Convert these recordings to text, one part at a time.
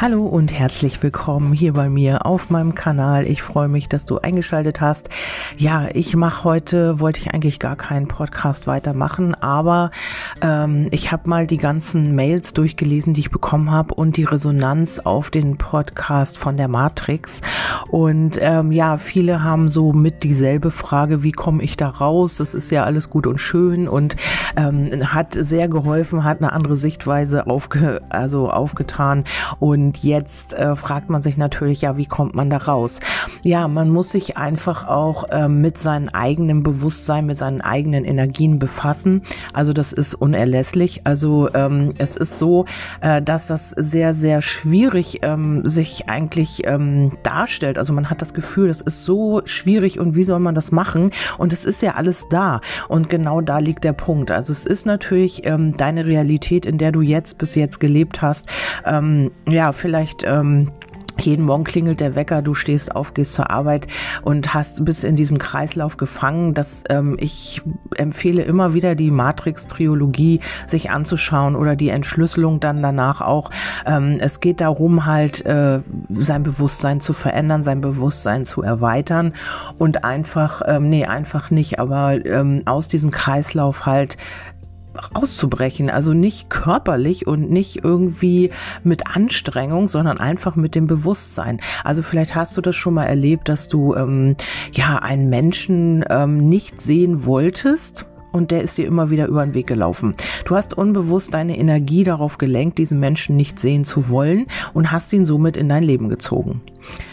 Hallo und herzlich willkommen hier bei mir auf meinem Kanal. Ich freue mich, dass du eingeschaltet hast. Ja, ich mache heute, wollte ich eigentlich gar keinen Podcast weitermachen, aber ähm, ich habe mal die ganzen Mails durchgelesen, die ich bekommen habe und die Resonanz auf den Podcast von der Matrix. Und ähm, ja, viele haben so mit dieselbe Frage, wie komme ich da raus? Das ist ja alles gut und schön und ähm, hat sehr geholfen, hat eine andere Sichtweise aufge, also aufgetan und und jetzt äh, fragt man sich natürlich, ja, wie kommt man da raus? Ja, man muss sich einfach auch äh, mit seinem eigenen Bewusstsein, mit seinen eigenen Energien befassen. Also das ist unerlässlich. Also ähm, es ist so, äh, dass das sehr, sehr schwierig ähm, sich eigentlich ähm, darstellt. Also man hat das Gefühl, das ist so schwierig und wie soll man das machen? Und es ist ja alles da. Und genau da liegt der Punkt. Also es ist natürlich ähm, deine Realität, in der du jetzt bis jetzt gelebt hast. Ähm, ja, vielleicht ähm, jeden Morgen klingelt der Wecker, du stehst auf, gehst zur Arbeit und hast bis in diesem Kreislauf gefangen. Das, ähm, ich empfehle immer wieder die Matrix-Triologie sich anzuschauen oder die Entschlüsselung dann danach auch. Ähm, es geht darum, halt äh, sein Bewusstsein zu verändern, sein Bewusstsein zu erweitern und einfach, ähm, nee, einfach nicht, aber ähm, aus diesem Kreislauf halt auszubrechen. Also nicht körperlich und nicht irgendwie mit Anstrengung, sondern einfach mit dem Bewusstsein. Also vielleicht hast du das schon mal erlebt, dass du ähm, ja einen Menschen ähm, nicht sehen wolltest und der ist dir immer wieder über den Weg gelaufen. Du hast unbewusst deine Energie darauf gelenkt, diesen Menschen nicht sehen zu wollen und hast ihn somit in dein Leben gezogen.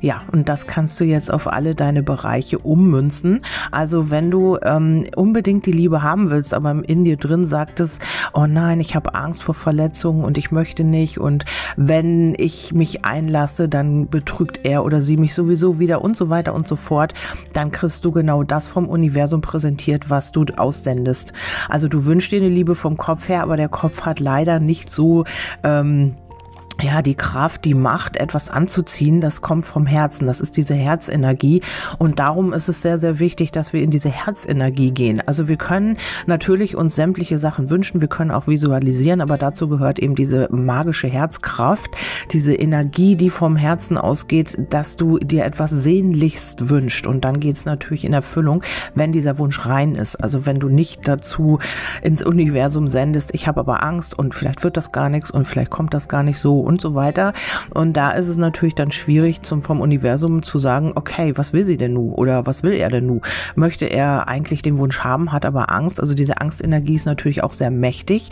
Ja, und das kannst du jetzt auf alle deine Bereiche ummünzen. Also wenn du ähm, unbedingt die Liebe haben willst, aber in dir drin sagt es, oh nein, ich habe Angst vor Verletzungen und ich möchte nicht und wenn ich mich einlasse, dann betrügt er oder sie mich sowieso wieder und so weiter und so fort, dann kriegst du genau das vom Universum präsentiert, was du aussendest. Also du wünschst dir eine Liebe vom Kopf her, aber der Kopf hat leider nicht so ähm, ja, die Kraft, die Macht, etwas anzuziehen, das kommt vom Herzen. Das ist diese Herzenergie. Und darum ist es sehr, sehr wichtig, dass wir in diese Herzenergie gehen. Also wir können natürlich uns sämtliche Sachen wünschen. Wir können auch visualisieren, aber dazu gehört eben diese magische Herzkraft, diese Energie, die vom Herzen ausgeht, dass du dir etwas sehnlichst wünscht. Und dann geht es natürlich in Erfüllung, wenn dieser Wunsch rein ist. Also wenn du nicht dazu ins Universum sendest, ich habe aber Angst und vielleicht wird das gar nichts und vielleicht kommt das gar nicht so und so weiter. Und da ist es natürlich dann schwierig zum vom Universum zu sagen, okay, was will sie denn nu oder was will er denn nu? Möchte er eigentlich den Wunsch haben, hat aber Angst. Also diese Angstenergie ist natürlich auch sehr mächtig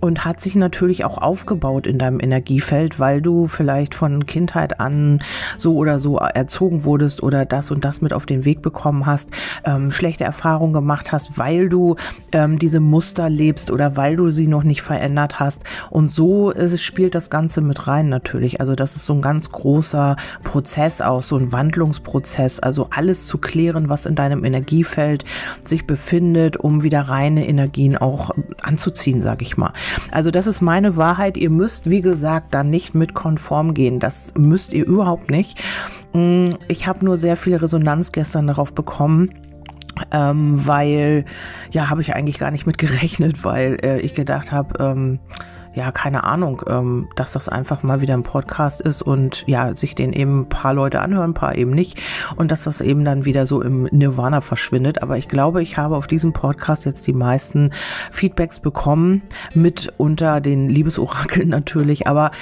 und hat sich natürlich auch aufgebaut in deinem Energiefeld, weil du vielleicht von Kindheit an so oder so erzogen wurdest oder das und das mit auf den Weg bekommen hast, ähm, schlechte Erfahrungen gemacht hast, weil du ähm, diese Muster lebst oder weil du sie noch nicht verändert hast. Und so ist, spielt das Ganze mit rein natürlich. Also das ist so ein ganz großer Prozess auch, so ein Wandlungsprozess. Also alles zu klären, was in deinem Energiefeld sich befindet, um wieder reine Energien auch anzuziehen, sage ich mal. Also das ist meine Wahrheit. Ihr müsst, wie gesagt, da nicht mit konform gehen. Das müsst ihr überhaupt nicht. Mm, ich habe nur sehr viel Resonanz gestern darauf bekommen. Ähm, weil, ja, habe ich eigentlich gar nicht mit gerechnet, weil äh, ich gedacht habe, ähm, ja, keine Ahnung, ähm, dass das einfach mal wieder ein Podcast ist und ja, sich den eben ein paar Leute anhören, ein paar eben nicht und dass das eben dann wieder so im Nirvana verschwindet. Aber ich glaube, ich habe auf diesem Podcast jetzt die meisten Feedbacks bekommen, mit unter den Liebesorakeln natürlich, aber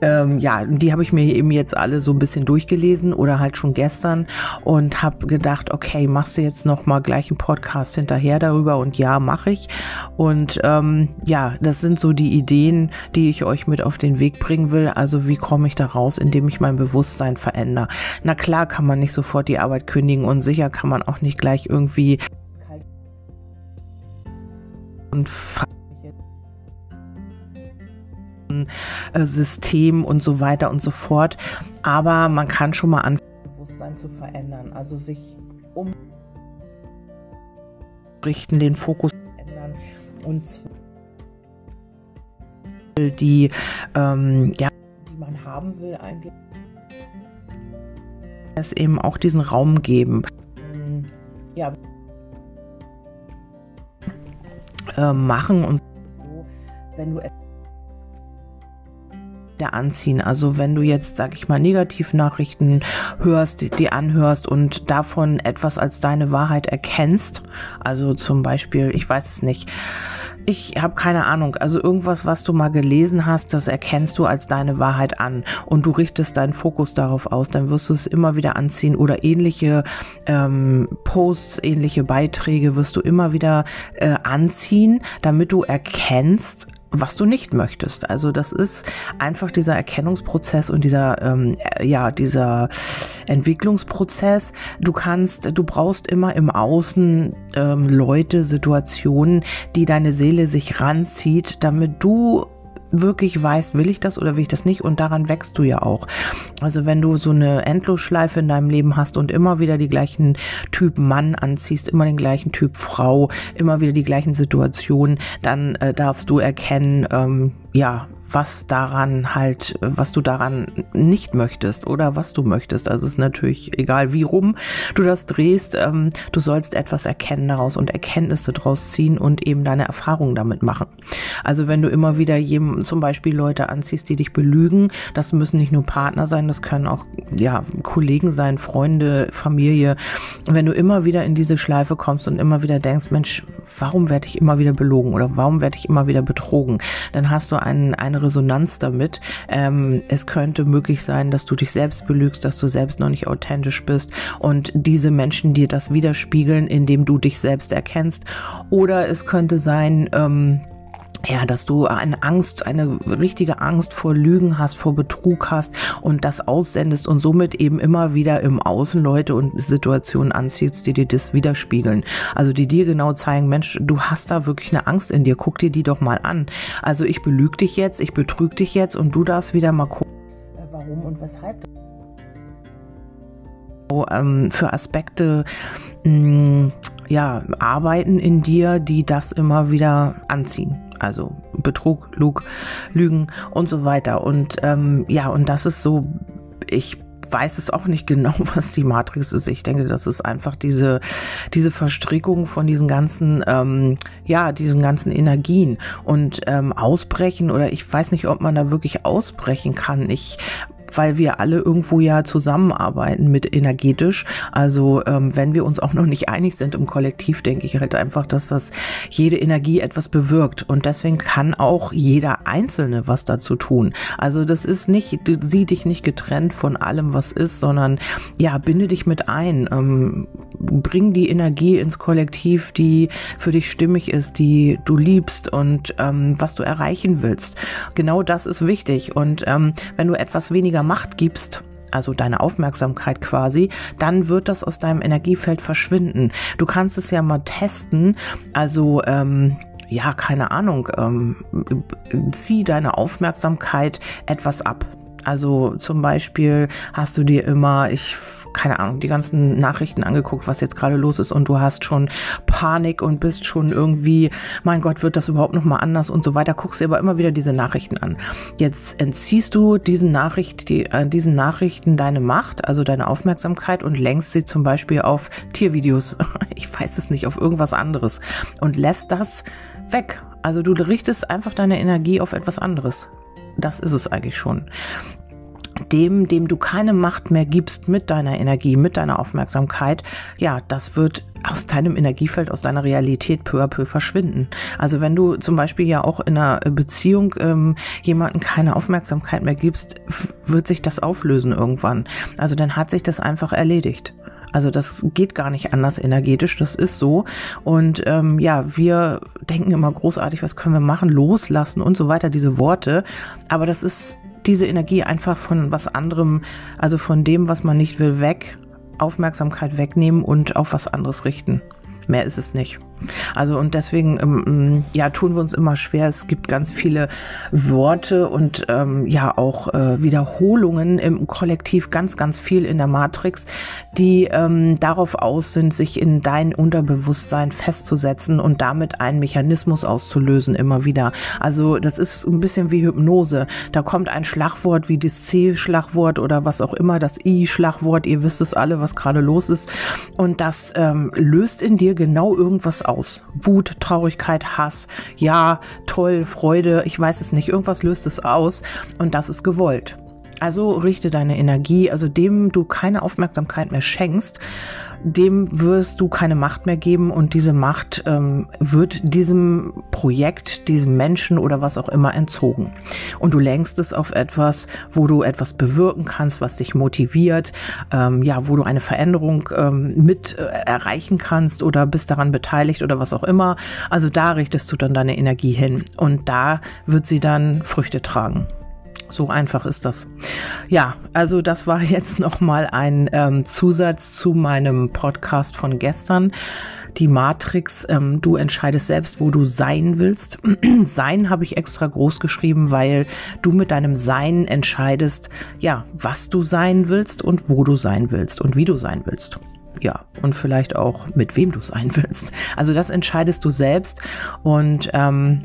ähm, ja, die habe ich mir eben jetzt alle so ein bisschen durchgelesen oder halt schon gestern und habe gedacht, okay, machst du jetzt noch mal gleich einen Podcast hinterher darüber und ja, mache ich. Und ähm, ja, das sind so die Ideen, die ich euch mit auf den Weg bringen will. Also wie komme ich da raus, indem ich mein Bewusstsein verändere? Na klar kann man nicht sofort die Arbeit kündigen und sicher kann man auch nicht gleich irgendwie und System und so weiter und so fort. Aber man kann schon mal anfangen, Bewusstsein zu verändern, also sich umrichten, den Fokus ändern und die, ähm, ja, die man haben will eigentlich es eben auch diesen Raum geben. Ja. Äh, machen und so, wenn du der anziehen. Also wenn du jetzt, sag ich mal, Negativnachrichten hörst, die, die anhörst und davon etwas als deine Wahrheit erkennst, also zum Beispiel, ich weiß es nicht, ich habe keine Ahnung. Also irgendwas, was du mal gelesen hast, das erkennst du als deine Wahrheit an und du richtest deinen Fokus darauf aus, dann wirst du es immer wieder anziehen oder ähnliche ähm, Posts, ähnliche Beiträge wirst du immer wieder äh, anziehen, damit du erkennst, was du nicht möchtest. Also das ist einfach dieser Erkennungsprozess und dieser ähm, ja dieser Entwicklungsprozess. Du kannst, du brauchst immer im Außen ähm, Leute, Situationen, die deine Seele sich ranzieht, damit du wirklich weißt, will ich das oder will ich das nicht und daran wächst du ja auch. Also wenn du so eine Endlosschleife in deinem Leben hast und immer wieder die gleichen Typ Mann anziehst, immer den gleichen Typ Frau, immer wieder die gleichen Situationen, dann äh, darfst du erkennen, ähm, ja, was daran halt, was du daran nicht möchtest oder was du möchtest. Also es ist natürlich egal, wie rum du das drehst. Ähm, du sollst etwas erkennen daraus und Erkenntnisse daraus ziehen und eben deine Erfahrungen damit machen. Also wenn du immer wieder jedem, zum Beispiel Leute anziehst, die dich belügen, das müssen nicht nur Partner sein, das können auch ja Kollegen sein, Freunde, Familie. Wenn du immer wieder in diese Schleife kommst und immer wieder denkst, Mensch, warum werde ich immer wieder belogen oder warum werde ich immer wieder betrogen, dann hast du eine eine Resonanz damit. Ähm, es könnte möglich sein, dass du dich selbst belügst, dass du selbst noch nicht authentisch bist und diese Menschen dir das widerspiegeln, indem du dich selbst erkennst. Oder es könnte sein, ähm, ja, dass du eine Angst, eine richtige Angst vor Lügen hast, vor Betrug hast und das aussendest und somit eben immer wieder im Außen Leute und Situationen anziehst, die dir das widerspiegeln. Also die dir genau zeigen, Mensch, du hast da wirklich eine Angst in dir, guck dir die doch mal an. Also ich belüge dich jetzt, ich betrüge dich jetzt und du darfst wieder mal gucken, warum und weshalb. Ähm, für Aspekte mm, ja, arbeiten in dir, die das immer wieder anziehen also Betrug, Lug, Lügen und so weiter. Und ähm, ja, und das ist so, ich weiß es auch nicht genau, was die Matrix ist. Ich denke, das ist einfach diese, diese Verstrickung von diesen ganzen, ähm, ja, diesen ganzen Energien und ähm, ausbrechen oder ich weiß nicht, ob man da wirklich ausbrechen kann. Ich weil wir alle irgendwo ja zusammenarbeiten mit energetisch. Also ähm, wenn wir uns auch noch nicht einig sind im Kollektiv, denke ich halt einfach, dass das jede Energie etwas bewirkt. Und deswegen kann auch jeder Einzelne was dazu tun. Also das ist nicht, sieh dich nicht getrennt von allem, was ist, sondern ja, binde dich mit ein. Ähm, bring die Energie ins Kollektiv, die für dich stimmig ist, die du liebst und ähm, was du erreichen willst. Genau das ist wichtig. Und ähm, wenn du etwas weniger Macht gibst, also deine Aufmerksamkeit quasi, dann wird das aus deinem Energiefeld verschwinden. Du kannst es ja mal testen. Also ähm, ja, keine Ahnung, ähm, zieh deine Aufmerksamkeit etwas ab. Also zum Beispiel hast du dir immer, ich keine Ahnung, die ganzen Nachrichten angeguckt, was jetzt gerade los ist und du hast schon Panik und bist schon irgendwie, mein Gott, wird das überhaupt noch mal anders und so weiter, guckst dir aber immer wieder diese Nachrichten an. Jetzt entziehst du diesen, Nachricht, die, äh, diesen Nachrichten deine Macht, also deine Aufmerksamkeit und lenkst sie zum Beispiel auf Tiervideos, ich weiß es nicht, auf irgendwas anderes und lässt das weg. Also du richtest einfach deine Energie auf etwas anderes. Das ist es eigentlich schon dem, dem du keine Macht mehr gibst mit deiner Energie, mit deiner Aufmerksamkeit, ja, das wird aus deinem Energiefeld, aus deiner Realität peu à peu verschwinden. Also wenn du zum Beispiel ja auch in einer Beziehung ähm, jemanden keine Aufmerksamkeit mehr gibst, wird sich das auflösen irgendwann. Also dann hat sich das einfach erledigt. Also das geht gar nicht anders energetisch, das ist so. Und ähm, ja, wir denken immer großartig, was können wir machen, loslassen und so weiter, diese Worte. Aber das ist diese Energie einfach von was anderem, also von dem, was man nicht will, weg, Aufmerksamkeit wegnehmen und auf was anderes richten. Mehr ist es nicht. Also und deswegen ähm, ja tun wir uns immer schwer. Es gibt ganz viele Worte und ähm, ja auch äh, Wiederholungen im Kollektiv, ganz ganz viel in der Matrix, die ähm, darauf aus sind, sich in dein Unterbewusstsein festzusetzen und damit einen Mechanismus auszulösen immer wieder. Also das ist ein bisschen wie Hypnose. Da kommt ein Schlagwort wie das C-Schlagwort oder was auch immer, das I-Schlagwort. Ihr wisst es alle, was gerade los ist und das ähm, löst in dir genau irgendwas aus. Wut, Traurigkeit, Hass, ja, toll, Freude, ich weiß es nicht, irgendwas löst es aus und das ist gewollt. Also richte deine Energie, also dem du keine Aufmerksamkeit mehr schenkst, dem wirst du keine Macht mehr geben und diese Macht ähm, wird diesem Projekt, diesem Menschen oder was auch immer entzogen. Und du lenkst es auf etwas, wo du etwas bewirken kannst, was dich motiviert, ähm, ja, wo du eine Veränderung ähm, mit äh, erreichen kannst oder bist daran beteiligt oder was auch immer. Also da richtest du dann deine Energie hin und da wird sie dann Früchte tragen. So einfach ist das. Ja, also das war jetzt nochmal ein ähm, Zusatz zu meinem Podcast von gestern. Die Matrix, ähm, du entscheidest selbst, wo du sein willst. sein habe ich extra groß geschrieben, weil du mit deinem Sein entscheidest, ja, was du sein willst und wo du sein willst und wie du sein willst ja, und vielleicht auch mit wem du sein willst. Also das entscheidest du selbst und ähm,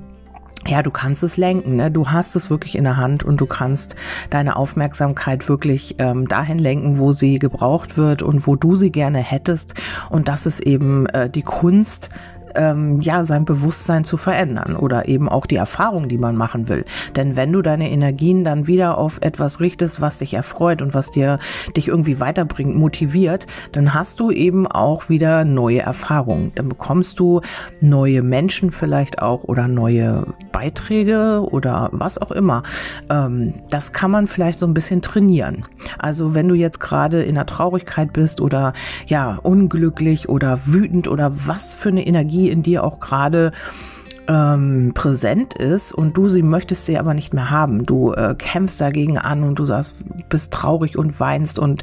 ja, du kannst es lenken, ne? du hast es wirklich in der Hand und du kannst deine Aufmerksamkeit wirklich ähm, dahin lenken, wo sie gebraucht wird und wo du sie gerne hättest. Und das ist eben äh, die Kunst, ähm, ja, sein Bewusstsein zu verändern oder eben auch die Erfahrung, die man machen will. Denn wenn du deine Energien dann wieder auf etwas richtest, was dich erfreut und was dir dich irgendwie weiterbringt, motiviert, dann hast du eben auch wieder neue Erfahrungen. Dann bekommst du neue Menschen vielleicht auch oder neue Beiträge oder was auch immer. Ähm, das kann man vielleicht so ein bisschen trainieren. Also wenn du jetzt gerade in der Traurigkeit bist oder ja, unglücklich oder wütend oder was für eine Energie Energie in dir auch gerade ähm, präsent ist und du sie möchtest sie aber nicht mehr haben. Du äh, kämpfst dagegen an und du sagst, bist traurig und weinst und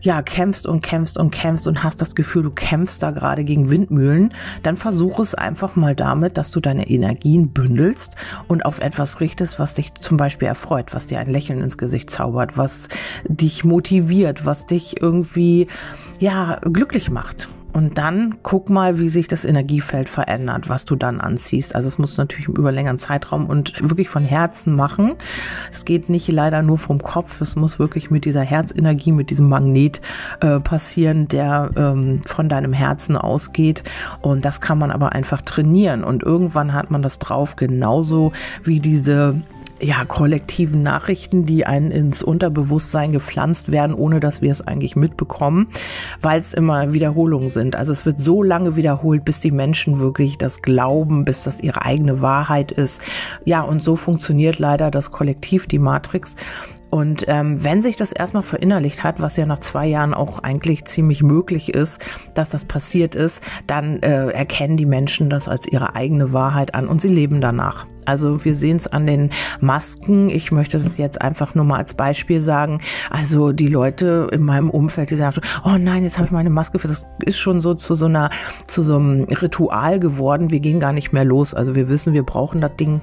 ja, kämpfst und kämpfst und kämpfst und hast das Gefühl, du kämpfst da gerade gegen Windmühlen, dann versuch es einfach mal damit, dass du deine Energien bündelst und auf etwas richtest, was dich zum Beispiel erfreut, was dir ein Lächeln ins Gesicht zaubert, was dich motiviert, was dich irgendwie ja glücklich macht. Und dann guck mal, wie sich das Energiefeld verändert, was du dann anziehst. Also es muss natürlich über längeren Zeitraum und wirklich von Herzen machen. Es geht nicht leider nur vom Kopf, es muss wirklich mit dieser Herzenergie, mit diesem Magnet äh, passieren, der ähm, von deinem Herzen ausgeht. Und das kann man aber einfach trainieren. Und irgendwann hat man das drauf, genauso wie diese ja, kollektiven Nachrichten, die einen ins Unterbewusstsein gepflanzt werden, ohne dass wir es eigentlich mitbekommen, weil es immer Wiederholungen sind. Also es wird so lange wiederholt, bis die Menschen wirklich das glauben, bis das ihre eigene Wahrheit ist. Ja, und so funktioniert leider das Kollektiv, die Matrix. Und ähm, wenn sich das erstmal verinnerlicht hat, was ja nach zwei Jahren auch eigentlich ziemlich möglich ist, dass das passiert ist, dann äh, erkennen die Menschen das als ihre eigene Wahrheit an und sie leben danach. Also wir sehen es an den Masken. Ich möchte das jetzt einfach nur mal als Beispiel sagen. Also die Leute in meinem Umfeld, die sagen, oh nein, jetzt habe ich meine Maske für. Das ist schon so zu so einer, zu so einem Ritual geworden. Wir gehen gar nicht mehr los. Also wir wissen, wir brauchen das Ding,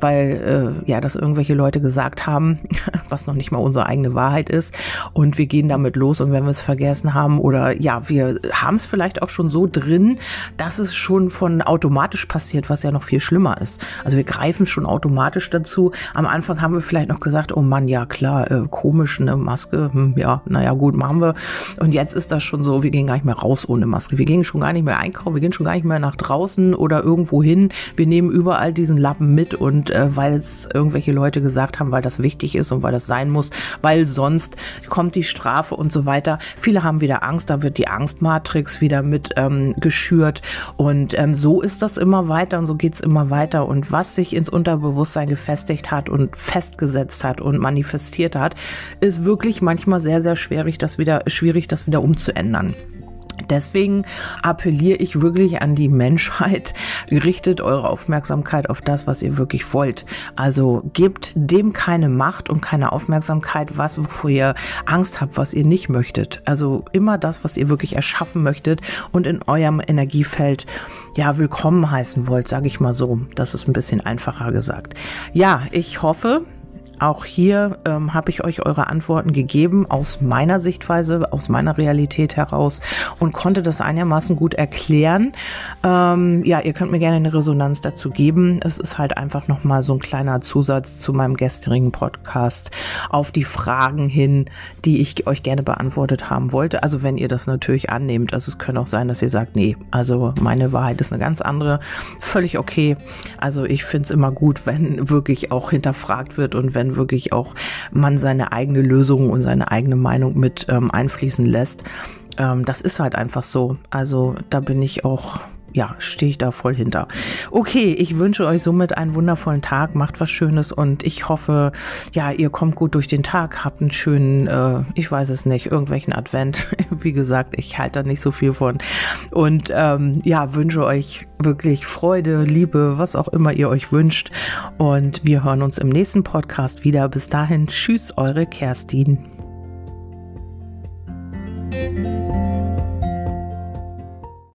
weil äh, ja, das irgendwelche Leute gesagt haben, was noch nicht mal unsere eigene Wahrheit ist. Und wir gehen damit los. Und wenn wir es vergessen haben oder ja, wir haben es vielleicht auch schon so drin, dass es schon von automatisch passiert, was ja noch viel schlimmer ist. Also wir greifen schon automatisch dazu. Am Anfang haben wir vielleicht noch gesagt, oh Mann, ja klar, äh, komisch, eine Maske, hm, ja, naja, gut, machen wir. Und jetzt ist das schon so, wir gehen gar nicht mehr raus ohne Maske. Wir gehen schon gar nicht mehr einkaufen, wir gehen schon gar nicht mehr nach draußen oder irgendwo hin. Wir nehmen überall diesen Lappen mit und äh, weil es irgendwelche Leute gesagt haben, weil das wichtig ist und weil das sein muss, weil sonst kommt die Strafe und so weiter. Viele haben wieder Angst, da wird die Angstmatrix wieder mit ähm, geschürt und ähm, so ist das immer weiter und so geht es immer weiter. Und was sich ins Unterbewusstsein gefestigt hat und festgesetzt hat und manifestiert hat, ist wirklich manchmal sehr, sehr schwierig, das wieder, schwierig, das wieder umzuändern. Deswegen appelliere ich wirklich an die Menschheit, richtet eure Aufmerksamkeit auf das, was ihr wirklich wollt. Also gebt dem keine Macht und keine Aufmerksamkeit, was wovor ihr Angst habt, was ihr nicht möchtet. Also immer das, was ihr wirklich erschaffen möchtet und in eurem Energiefeld ja willkommen heißen wollt, sage ich mal so. Das ist ein bisschen einfacher gesagt. Ja, ich hoffe, auch hier ähm, habe ich euch eure Antworten gegeben aus meiner Sichtweise, aus meiner Realität heraus und konnte das einigermaßen gut erklären. Ähm, ja, ihr könnt mir gerne eine Resonanz dazu geben. Es ist halt einfach nochmal so ein kleiner Zusatz zu meinem gestrigen Podcast auf die Fragen hin, die ich euch gerne beantwortet haben wollte. Also wenn ihr das natürlich annehmt. Also es könnte auch sein, dass ihr sagt, nee, also meine Wahrheit ist eine ganz andere. Völlig okay. Also ich finde es immer gut, wenn wirklich auch hinterfragt wird und wenn wirklich auch man seine eigene Lösung und seine eigene Meinung mit ähm, einfließen lässt. Ähm, das ist halt einfach so. Also da bin ich auch ja, stehe ich da voll hinter. Okay, ich wünsche euch somit einen wundervollen Tag, macht was Schönes und ich hoffe, ja, ihr kommt gut durch den Tag, habt einen schönen, äh, ich weiß es nicht, irgendwelchen Advent. Wie gesagt, ich halte da nicht so viel von. Und ähm, ja, wünsche euch wirklich Freude, Liebe, was auch immer ihr euch wünscht. Und wir hören uns im nächsten Podcast wieder. Bis dahin, tschüss, eure Kerstin.